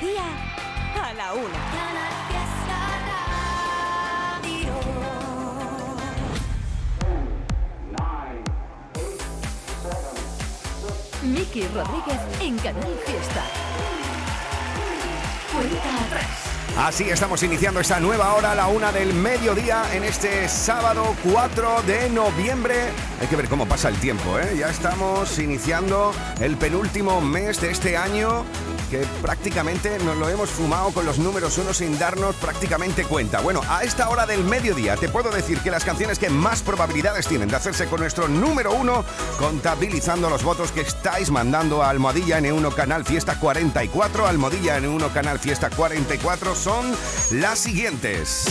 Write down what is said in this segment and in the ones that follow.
Mediodía a la una. Miki Rodríguez en Canal Fiesta. Cuenta atrás. Así estamos iniciando esta nueva hora la una del mediodía en este sábado 4 de noviembre. Hay que ver cómo pasa el tiempo, ¿eh? Ya estamos iniciando el penúltimo mes de este año que prácticamente nos lo hemos fumado con los números uno sin darnos prácticamente cuenta. Bueno, a esta hora del mediodía te puedo decir que las canciones que más probabilidades tienen de hacerse con nuestro número uno, contabilizando los votos que estáis mandando a Almohadilla N1 Canal Fiesta 44, Almohadilla N1 Canal Fiesta 44, son las siguientes.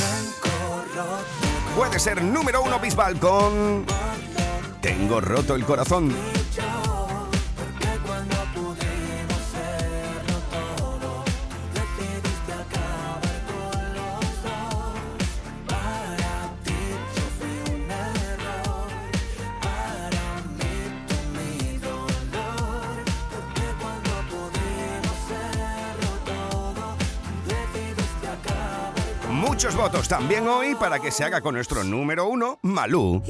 Puede ser número uno Bisbal con... Tengo roto el corazón. También hoy para que se haga con nuestro número uno, Malú.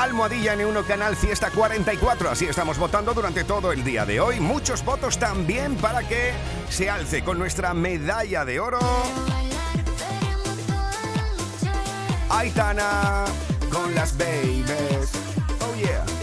Almohadilla N1 Canal Fiesta 44. Así estamos votando durante todo el día de hoy. Muchos votos también para que se alce con nuestra medalla de oro. Aitana con las babies. Oh yeah.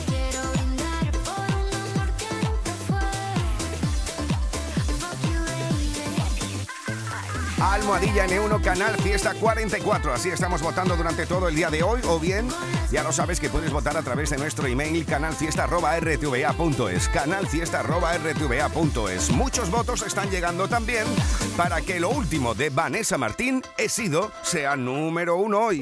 Almohadilla N1 Canal Fiesta 44. Así estamos votando durante todo el día de hoy. O bien, ya lo sabes que puedes votar a través de nuestro email canalfiesta.rtva.es. Canalfiesta.rtva.es. Muchos votos están llegando también para que lo último de Vanessa Martín, he sido, sea número uno hoy.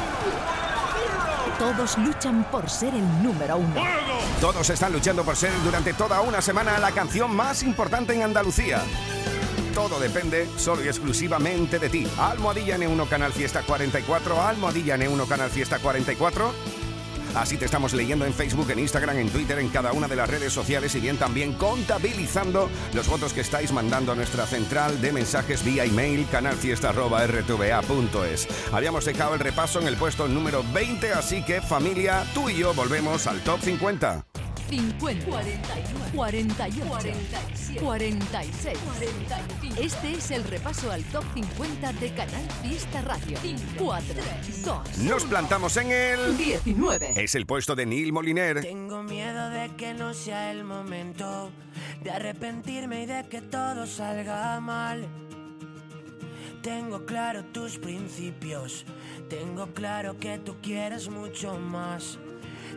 Todos luchan por ser el número uno. Todos están luchando por ser durante toda una semana la canción más importante en Andalucía. Todo depende solo y exclusivamente de ti. Almohadilla N1 Canal Fiesta 44, Almohadilla N1 Canal Fiesta 44. Así te estamos leyendo en Facebook, en Instagram, en Twitter, en cada una de las redes sociales y bien también contabilizando los votos que estáis mandando a nuestra central de mensajes vía email canalfiesta.rtva.es. Habíamos dejado el repaso en el puesto número 20, así que familia, tú y yo volvemos al top 50. 50, 41, 48, 47, 46, 45. Este es el repaso al top 50 de Canal Fiesta Radio. 4, 2, Nos plantamos en el... 19. Es el puesto de Neil Moliner. Tengo miedo de que no sea el momento de arrepentirme y de que todo salga mal. Tengo claro tus principios, tengo claro que tú quieres mucho más.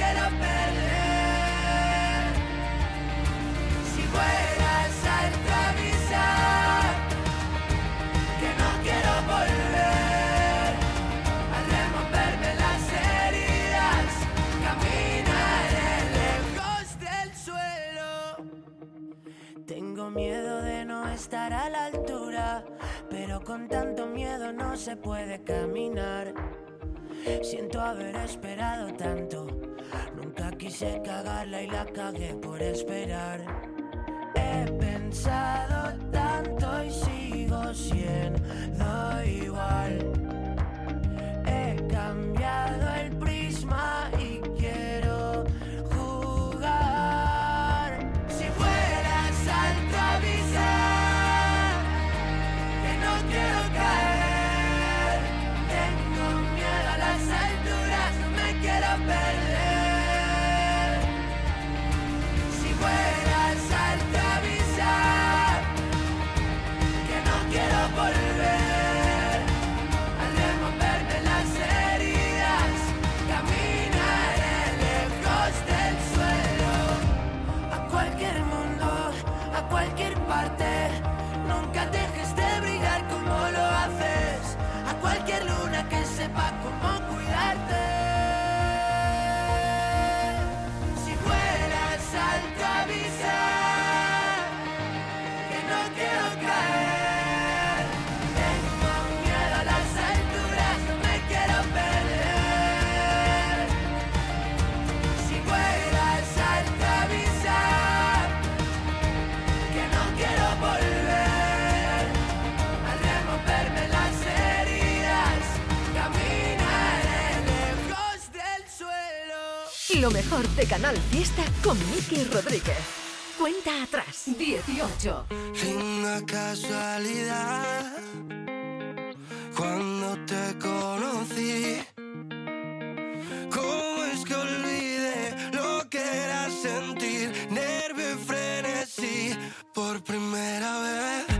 quiero perder. Si vuelas alto avisar que no quiero volver a removerme las heridas. Caminaré lejos del suelo. Tengo miedo de no estar a la altura, pero con tanto miedo no se puede caminar. Siento haber esperado tanto quise cagarla y la cagué por esperar. He pensado tanto y sigo siendo igual. Mejor de Canal Fiesta con Miki Rodríguez. Cuenta atrás. 18. Linda casualidad. Cuando te conocí. ¿Cómo es que olvidé lo que era sentir nervio y frenesí por primera vez?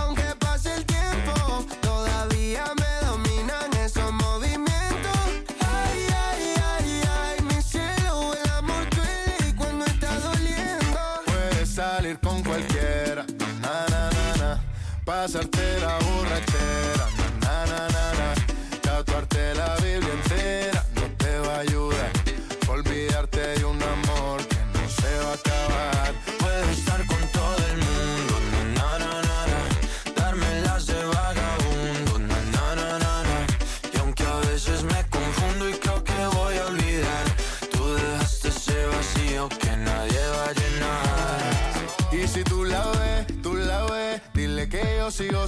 Na,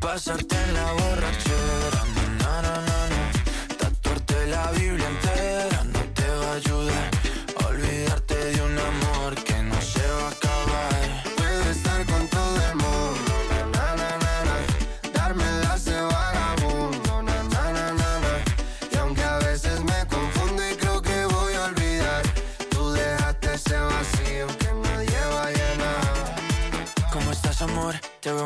Pasarte en la borrachera, na na na. Tatuarte la Biblia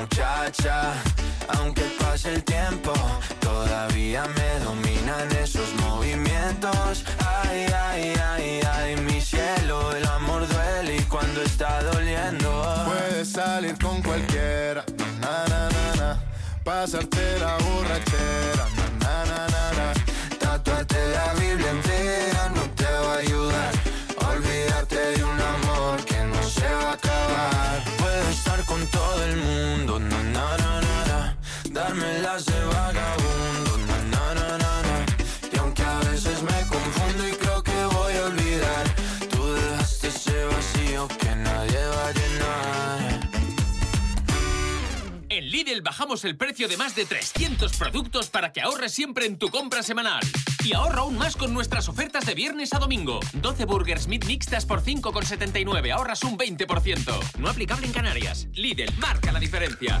muchacha. Aunque pase el tiempo, todavía me dominan esos movimientos. Ay, ay, ay, ay, mi cielo, el amor duele y cuando está doliendo. Puedes salir con cualquiera, na na na na, pasarte la borrachera, con todo el mundo, na na na na na. Darme las de vagabundo, Bajamos el precio de más de 300 productos para que ahorres siempre en tu compra semanal. Y ahorra aún más con nuestras ofertas de viernes a domingo. 12 burgers meat mixtas por 5,79, ahorras un 20%. No aplicable en Canarias. Lidl, marca la diferencia.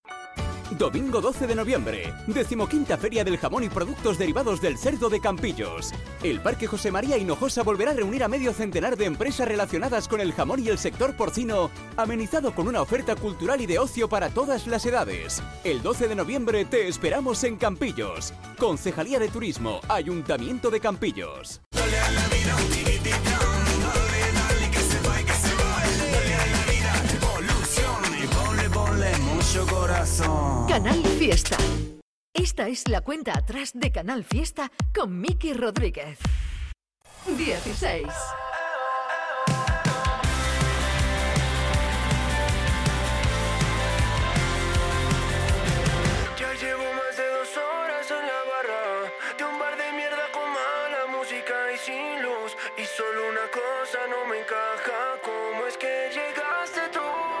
Domingo 12 de noviembre, decimoquinta Feria del Jamón y Productos Derivados del Cerdo de Campillos. El Parque José María Hinojosa volverá a reunir a medio centenar de empresas relacionadas con el jamón y el sector porcino, amenizado con una oferta cultural y de ocio para todas las edades. El 12 de noviembre te esperamos en Campillos. Concejalía de Turismo, Ayuntamiento de Campillos. Mucho corazón. Canal Fiesta. Esta es la cuenta atrás de Canal Fiesta con Miki Rodríguez. 16. Ya llevo más de dos horas en la barra De un bar de mierda con mala música y sin luz Y solo una cosa no me encaja ¿Cómo es que llegaste tú?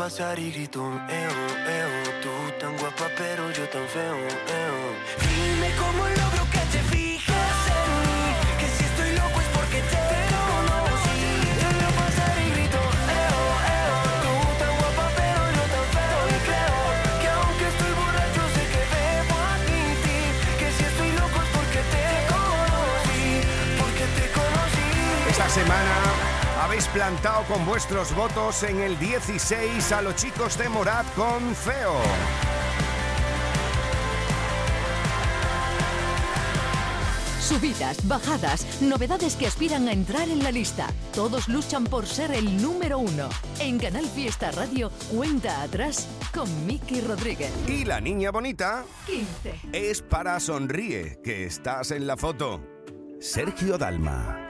Pasar y grito, eo, eo, tú tan guapa pero yo tan feo, eo. Dime cómo logro que te fijes en mí, que si estoy loco es porque te conocí. Te veo pasar y grito, eo, eo, tú tan guapa pero yo tan feo y creo que aunque estoy borracho sé que debo admitir que si estoy loco es porque te conocí, porque te conocí. Esta semana habéis plantado con vuestros votos en el 16 a los chicos de Morat con Feo. Subidas, bajadas, novedades que aspiran a entrar en la lista. Todos luchan por ser el número uno. En Canal Fiesta Radio, cuenta atrás con Miki Rodríguez. Y la niña bonita 15. es para Sonríe, que estás en la foto. Sergio Dalma.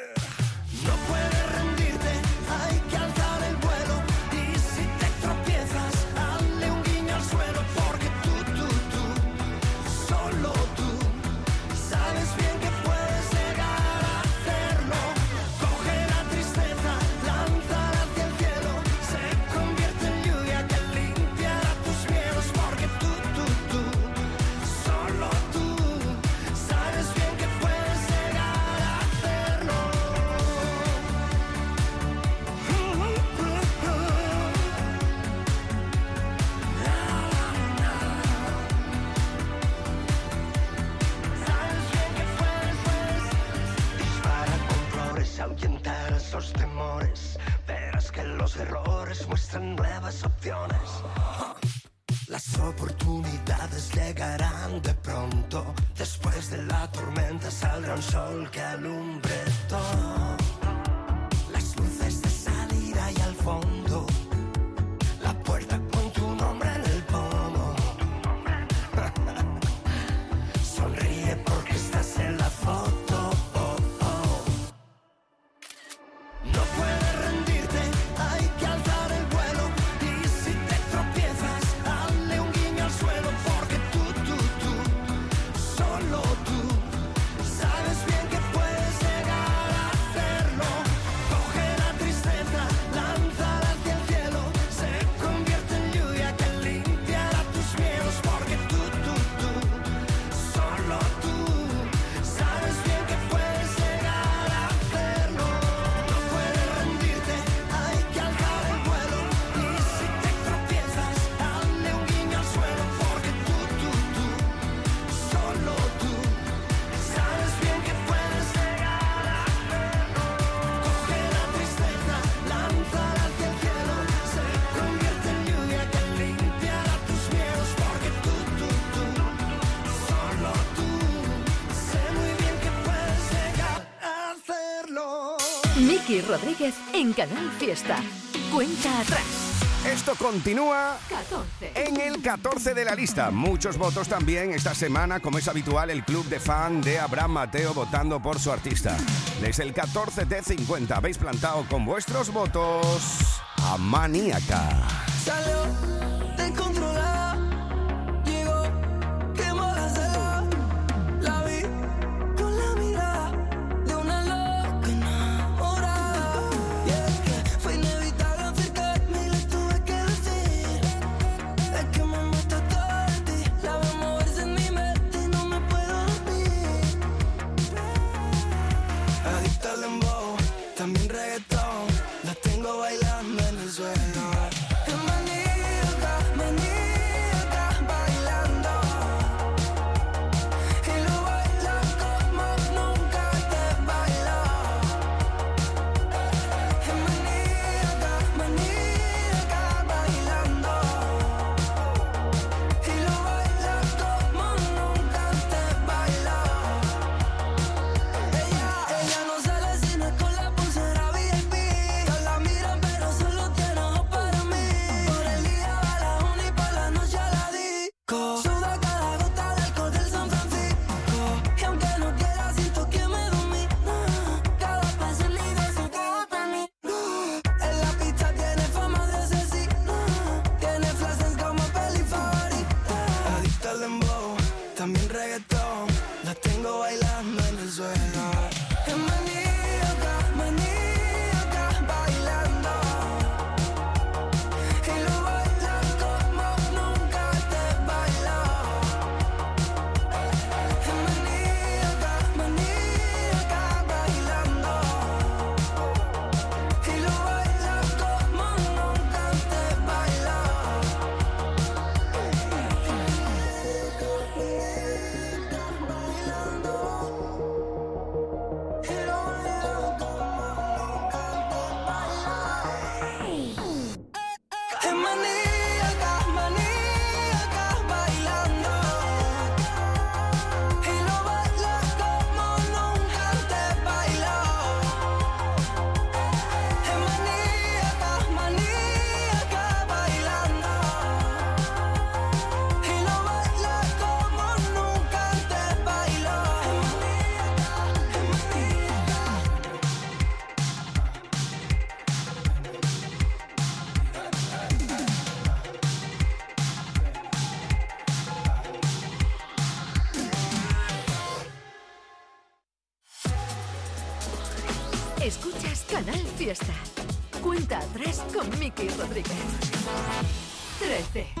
Muestran nuevas opciones. Las oportunidades llegarán de pronto. Después de la tormenta saldrá un sol que alumbre todo Canal Fiesta. Cuenta atrás. Esto continúa 14. en el 14 de la lista. Muchos votos también esta semana, como es habitual, el club de fan de Abraham Mateo votando por su artista. Desde el 14 de 50 habéis plantado con vuestros votos a Maníaca. ¡Salud! fiesta. Cuenta 3 con Mickey Rodríguez. 13.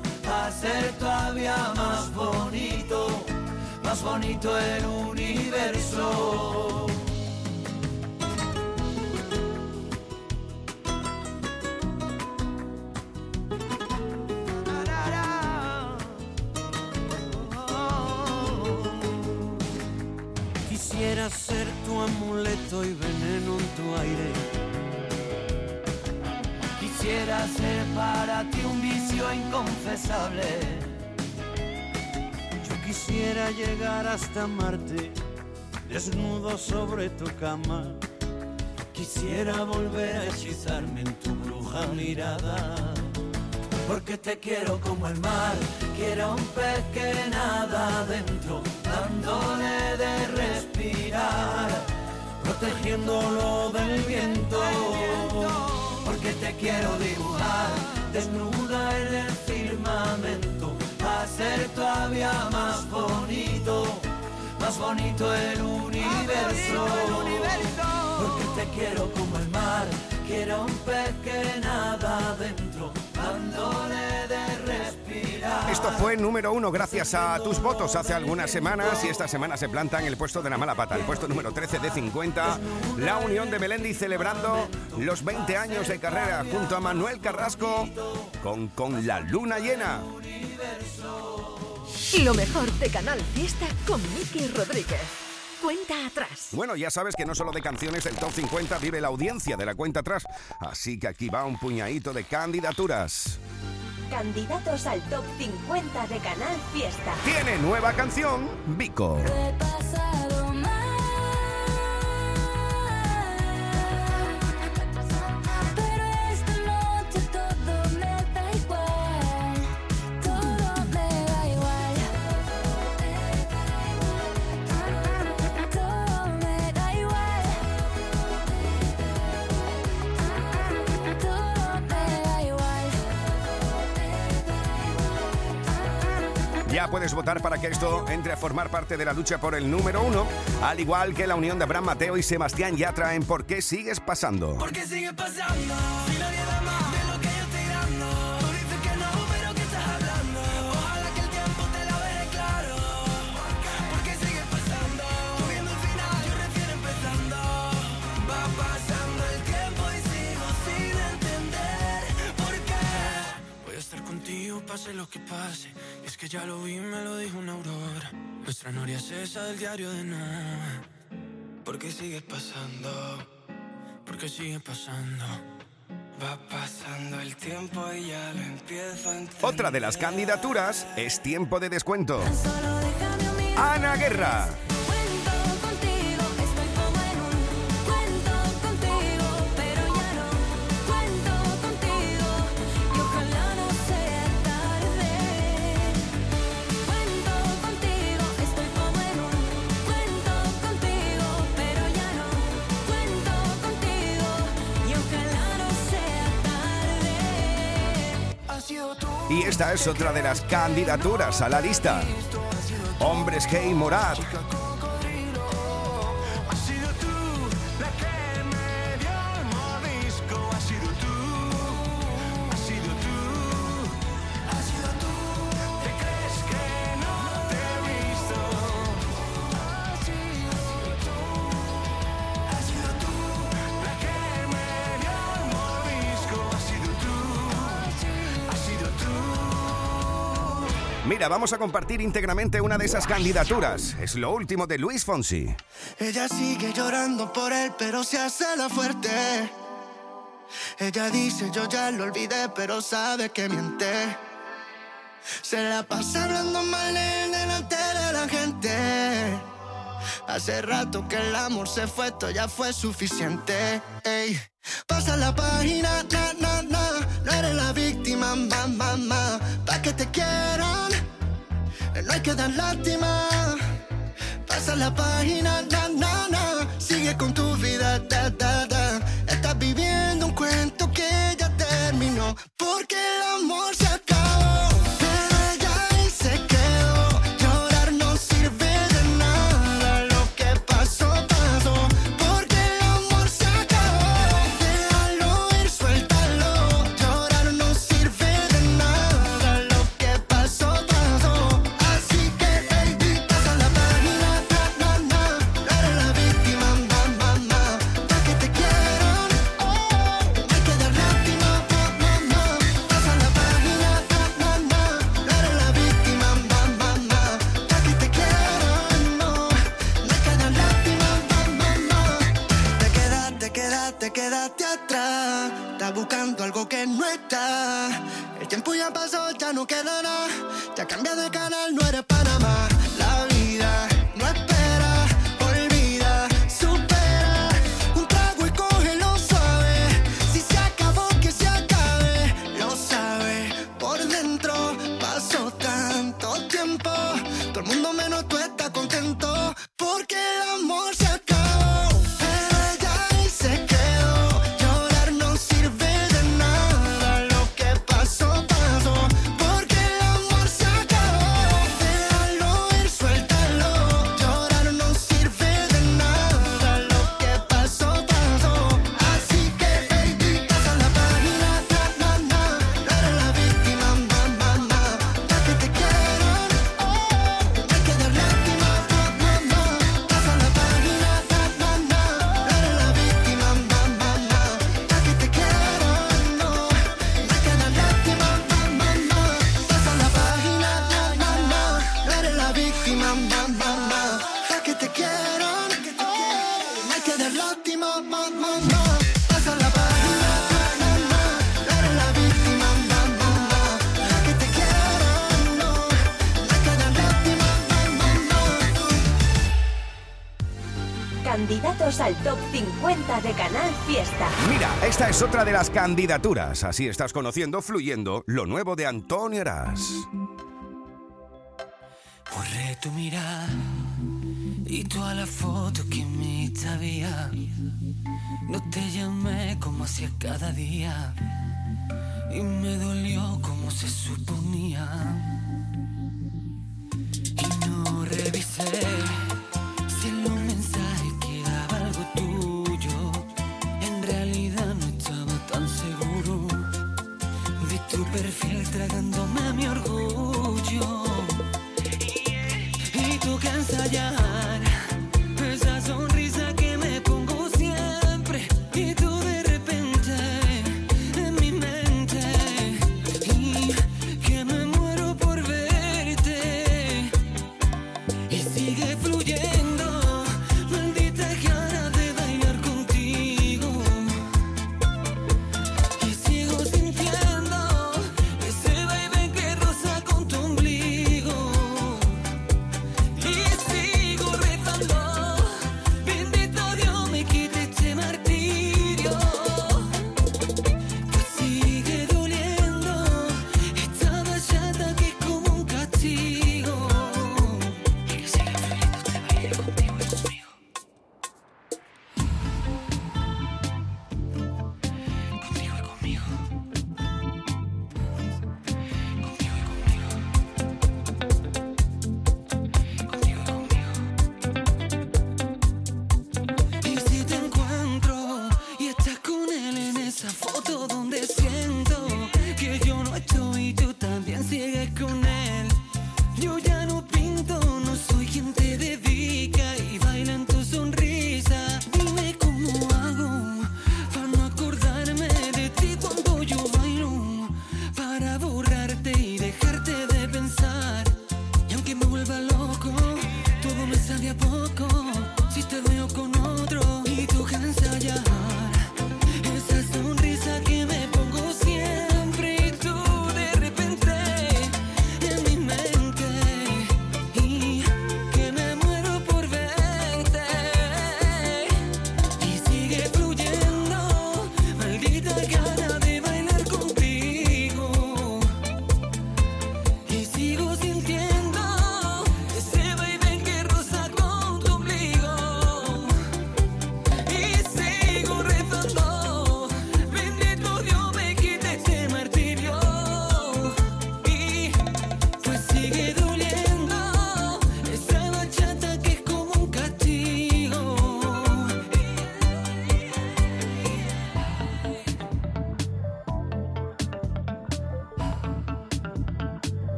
a ser todavía más bonito, más bonito el universo. Quisiera ser tu amuleto y veneno en tu aire. Quisiera ser para ti un vicio inconfesable. Yo quisiera llegar hasta Marte, desnudo sobre tu cama. Quisiera volver a hechizarme en tu bruja mirada. Porque te quiero como el mar, quiero un pez que nada adentro, dándole de respirar, protegiéndolo del viento. Quiero dibujar, desnuda en el firmamento, hacer todavía más bonito, más bonito el universo. Porque te quiero como el mar, quiero un pez que nada adentro, dándole de. Esto fue número uno gracias a tus votos hace algunas semanas y esta semana se planta en el puesto de la mala pata, el puesto número 13 de 50. La Unión de Melendi celebrando los 20 años de carrera junto a Manuel Carrasco con, con la luna llena. Lo mejor de Canal Fiesta con Miki Rodríguez. Cuenta atrás. Bueno, ya sabes que no solo de canciones del top 50 vive la audiencia de la cuenta atrás, así que aquí va un puñadito de candidaturas. Candidatos al top 50 de Canal Fiesta. Tiene nueva canción, Vico. Puedes votar para que esto entre a formar parte de la lucha por el número uno, al igual que la unión de Abraham Mateo y Sebastián Yatra en ¿Por qué sigues pasando? Porque sigue pasando, si estar contigo, pase lo que pase. Y es que ya lo vi, me lo dijo una aurora. Nuestra noria es esa del diario de Noah. Porque sigue pasando, porque sigue pasando. Va pasando el tiempo y ya lo empiezo a entender. Otra de las candidaturas es Tiempo de Descuento. Ana Guerra. Esta es otra de las candidaturas a la lista. Hombres G y Morat. Vamos a compartir íntegramente una de esas candidaturas. Es lo último de Luis Fonsi. Ella sigue llorando por él, pero se hace la fuerte. Ella dice, yo ya lo olvidé, pero sabe que miente. Se la pasa hablando mal él delante de la gente. Hace rato que el amor se fue, esto ya fue suficiente. Ey. Pasa la página, na, na, na. No eres la víctima, ma, ma, ma. Pa' que te quieran, no hay que dar lástima. Pasa la página, na, na, na. Sigue con tu vida, da, da, da. Estás viviendo un cuento que ya terminó. Porque el amor se Es otra de las candidaturas. Así estás conociendo, fluyendo, lo nuevo de Antonio Eras. Borré tu mirada y toda la foto que me sabía. No te llamé como hacía cada día y me dolió como se suponía. Y no revisé fiel tragándome mi orgullo. Y tú que ensayar esa sonrisa.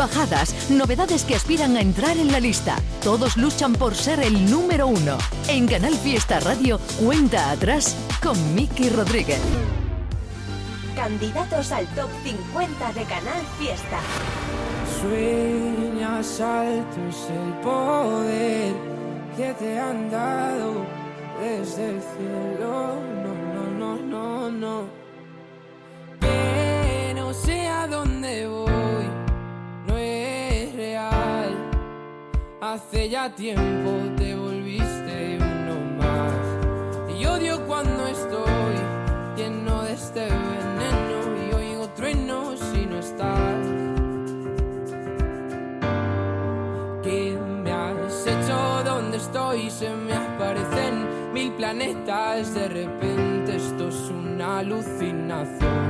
bajadas, novedades que aspiran a entrar en la lista. Todos luchan por ser el número uno. En Canal Fiesta Radio, cuenta atrás con Miki Rodríguez. Candidatos al top 50 de Canal Fiesta. Sueñas altos el poder que te han dado desde el cielo Hace ya tiempo te volviste uno más. Y odio cuando estoy lleno de este veneno y oigo truenos si no estás. ¿Qué me has hecho? ¿Dónde estoy? Se me aparecen mil planetas. De repente esto es una alucinación.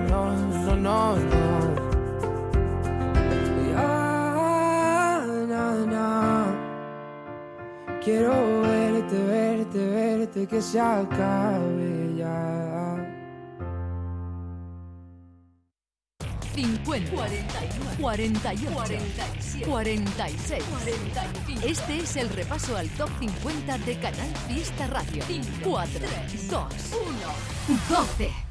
no, no, no. Ya, na, na. Quiero verte, verte, verte, que se acabe ya. 50, 41, 48, 47, 46, 45. Este es el repaso al top 50 de Canal Fiesta Radio. 4, 2, 1, 12.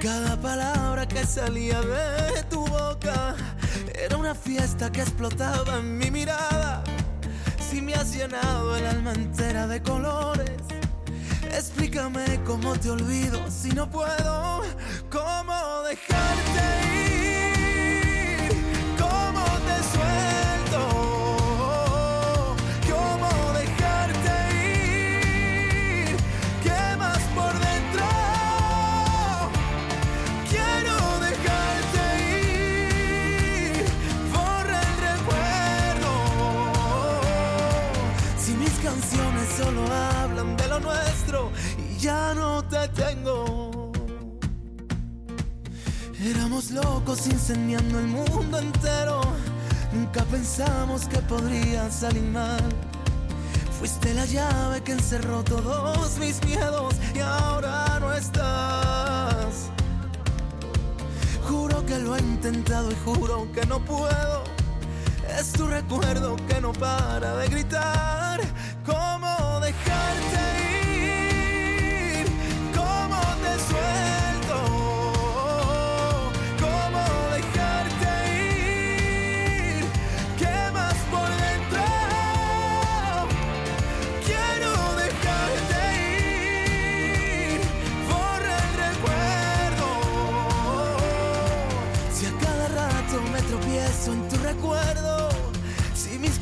Cada palabra que salía de tu boca era una fiesta que explotaba en mi mirada. Si me has llenado el alma entera de colores, explícame cómo te olvido si no puedo. ¿Cómo dejarte ir? Podría salir mal. Fuiste la llave que encerró todos mis miedos y ahora no estás. Juro que lo he intentado y juro que no puedo. Es tu recuerdo que no para de gritar.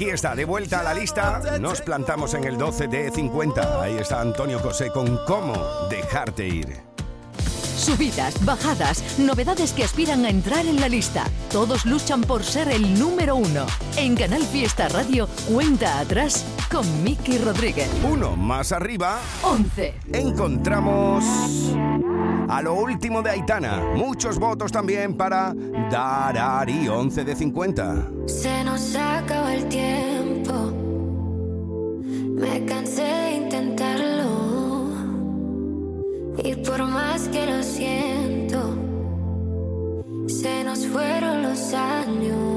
Aquí está, de vuelta a la lista. Nos plantamos en el 12 de 50. Ahí está Antonio Cosé con cómo dejarte ir. Subidas, bajadas, novedades que aspiran a entrar en la lista. Todos luchan por ser el número uno. En Canal Fiesta Radio, cuenta atrás con Miki Rodríguez. Uno más arriba. 11. Encontramos a lo último de Aitana. Muchos votos también para Darari, 11 de 50. Se nos acaba el tiempo. Me cansé de intentarlo. Y por más que lo siento, se nos fueron los años.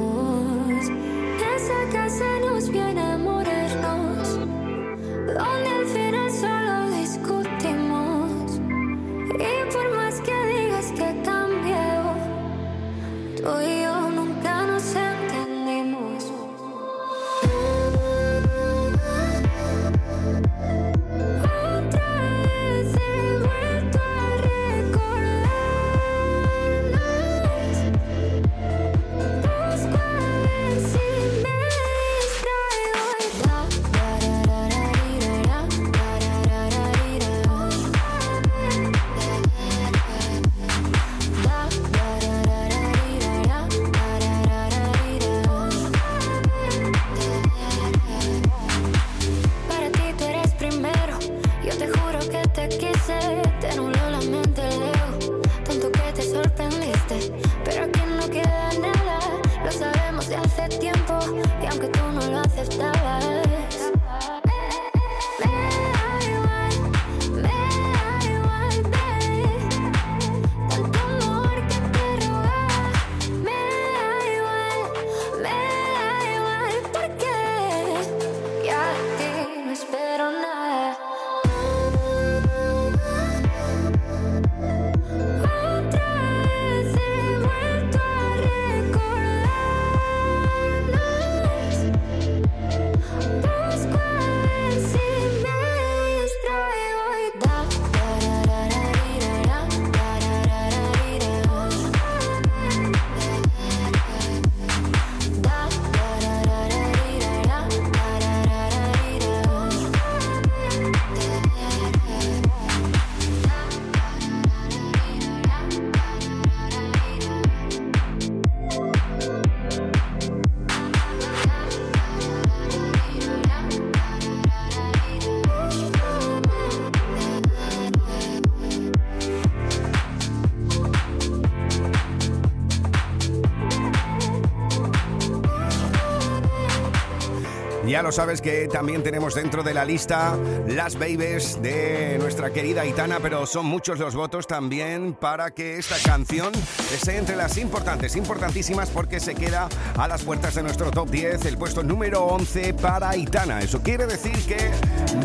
Lo sabes que también tenemos dentro de la lista las babies de nuestra querida Aitana, pero son muchos los votos también para que esta canción esté entre las importantes, importantísimas, porque se queda a las puertas de nuestro top 10, el puesto número 11 para Aitana. Eso quiere decir que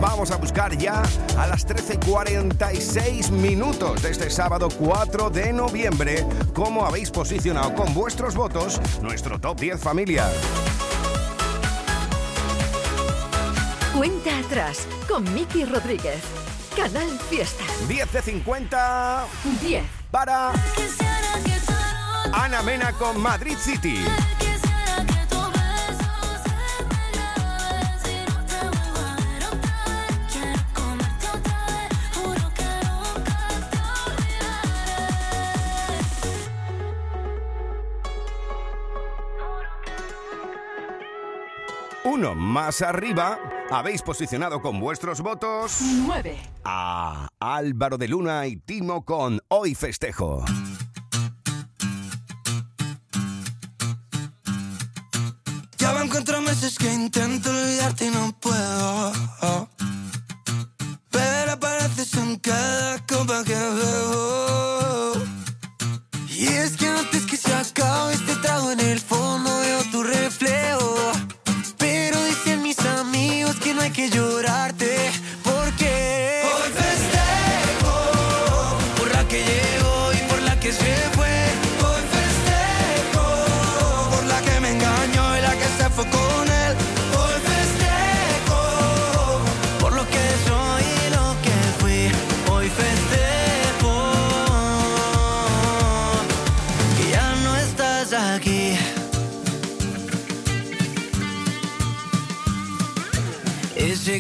vamos a buscar ya a las 13.46 minutos de este sábado 4 de noviembre cómo habéis posicionado con vuestros votos nuestro top 10 familia. Cuenta atrás con Miki Rodríguez. Canal Fiesta. 10 de 50. 10. Para Ana Mena con Madrid City. Más arriba, habéis posicionado con vuestros votos 9. a Álvaro de Luna y Timo con Hoy Festejo. Ya van cuatro meses que intento olvidarte y no puedo. Pero apareces en cada copa que bebo. Y es que antes que se acabe este trago en el fondo veo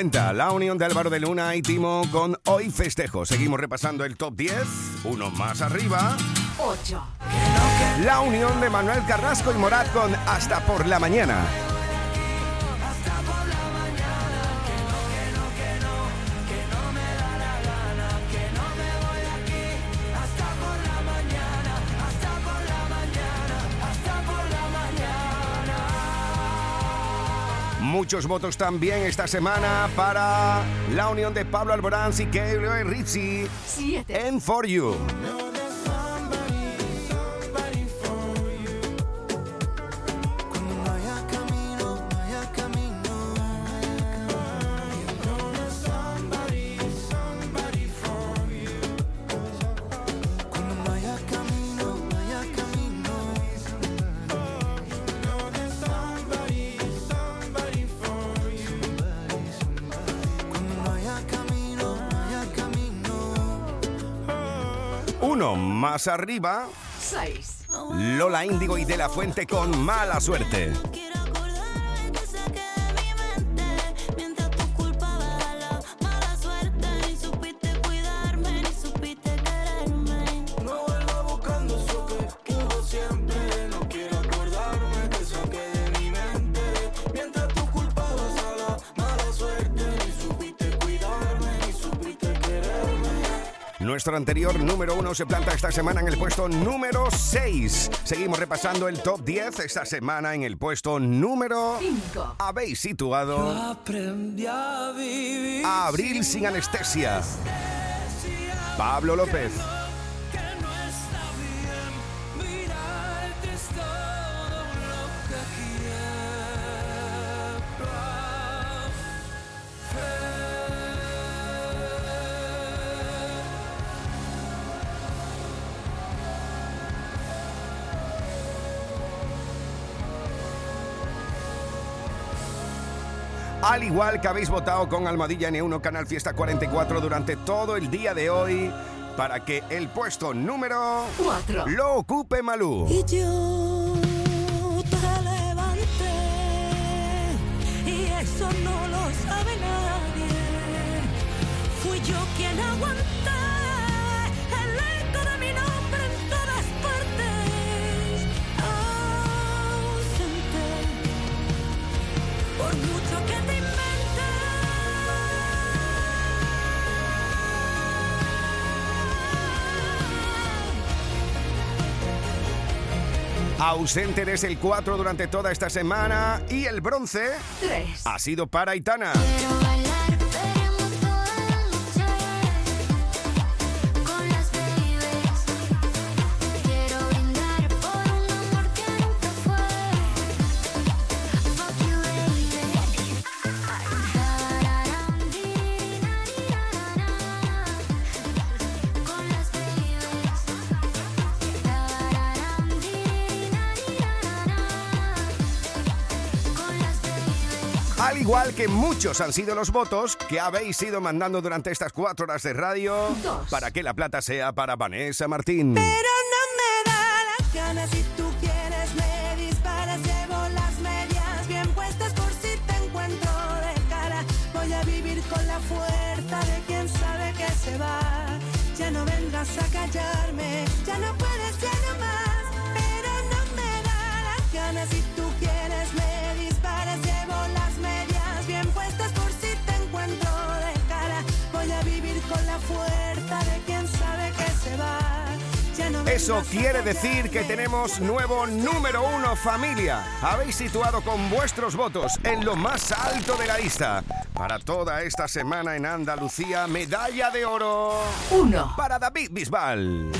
50, la unión de Álvaro de Luna y Timo con Hoy Festejo. Seguimos repasando el top 10, uno más arriba. 8. La unión de Manuel Carrasco y Morat con Hasta por la mañana. Muchos votos también esta semana para la unión de Pablo Alborán y Rizzi 7. en For You. Arriba, 6. Lola Índigo y De La Fuente con Mala Suerte. Nuestro anterior número uno se planta esta semana en el puesto número 6. Seguimos repasando el top 10 esta semana en el puesto número 5. Habéis situado Aprendí a vivir. a Abril sin anestesia. Pablo López. Al igual que habéis votado con Almadilla N1 Canal Fiesta 44 durante todo el día de hoy para que el puesto número 4 lo ocupe Malú. Y yo Ausente desde el 4 durante toda esta semana y el bronce 3 ha sido para Aitana. Que muchos han sido los votos que habéis ido mandando durante estas cuatro horas de radio Dos. para que la plata sea para Vanessa Martín. Pero Eso quiere decir que tenemos nuevo número uno familia. Habéis situado con vuestros votos en lo más alto de la lista. Para toda esta semana en Andalucía, medalla de oro 1 para David Bisbal.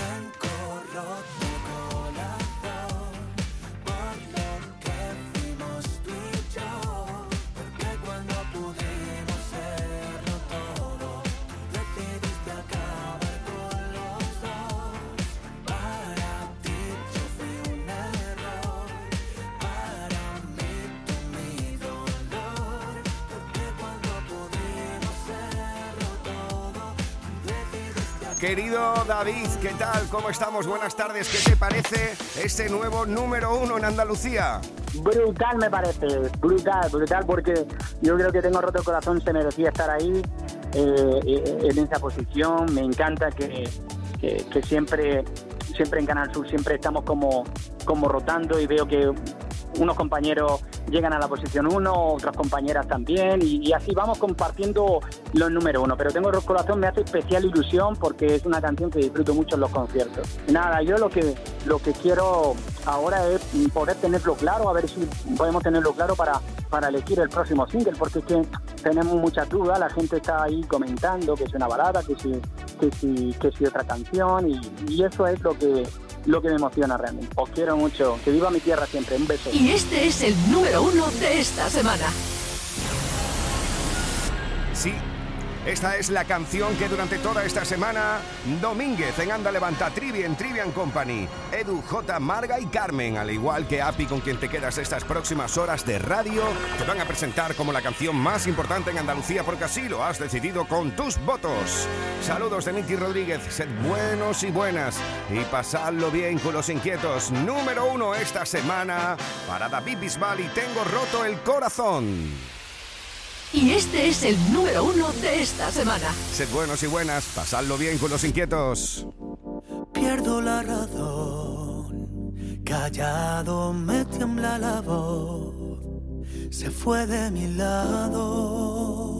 David, ¿qué tal? ¿Cómo estamos? Buenas tardes. ¿Qué te parece este nuevo número uno en Andalucía? Brutal me parece, brutal, brutal, porque yo creo que tengo roto el corazón, se merecía estar ahí eh, eh, en esa posición. Me encanta que, que- que siempre, siempre en Canal Sur siempre estamos como, como rotando y veo que unos compañeros llegan a la posición uno, otras compañeras también, y, así vamos compartiendo los número uno. Pero tengo el corazón, me hace especial ilusión porque es una canción que disfruto mucho en los conciertos. Nada, yo lo que, lo que quiero ahora es poder tenerlo claro, a ver si podemos tenerlo claro para, para elegir el próximo single, porque es que tenemos muchas dudas, la gente está ahí comentando que es una balada, que si, que si, que si otra canción, y eso es lo que lo que me emociona realmente. Os quiero mucho, que viva mi tierra siempre, un beso. Y este es el número uno de esta semana. Sí, esta es la canción que durante toda esta semana Domínguez en Anda Levanta Trivi en Trivian Company, Edu J, Marga y Carmen, al igual que Api con quien te quedas estas próximas horas de radio, te van a presentar como la canción más importante en Andalucía porque así lo has decidido con tus votos. Saludos de Miki Rodríguez, sed buenos y buenas y pasadlo bien con los inquietos. Número uno esta semana para David Bisbal y Tengo roto el corazón. Y este es el número uno de esta semana. Sed buenos y buenas, pasadlo bien con los inquietos. Pierdo la razón, callado me tiembla la voz, se fue de mi lado.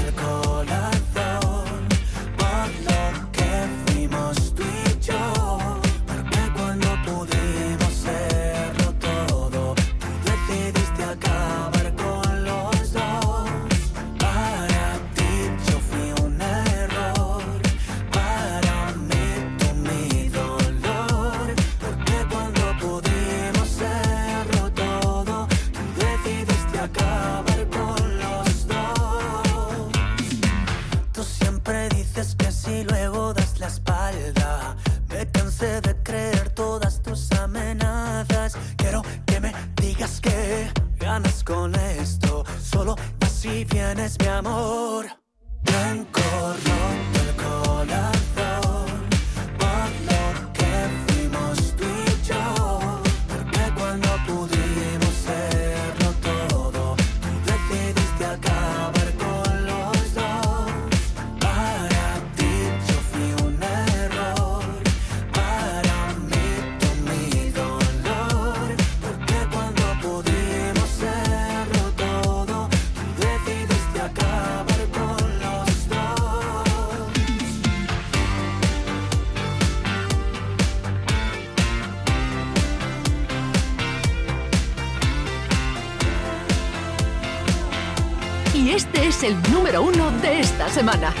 con esto. Solo vas y vienes, mi amor. semana.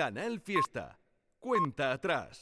Canal Fiesta. Cuenta atrás.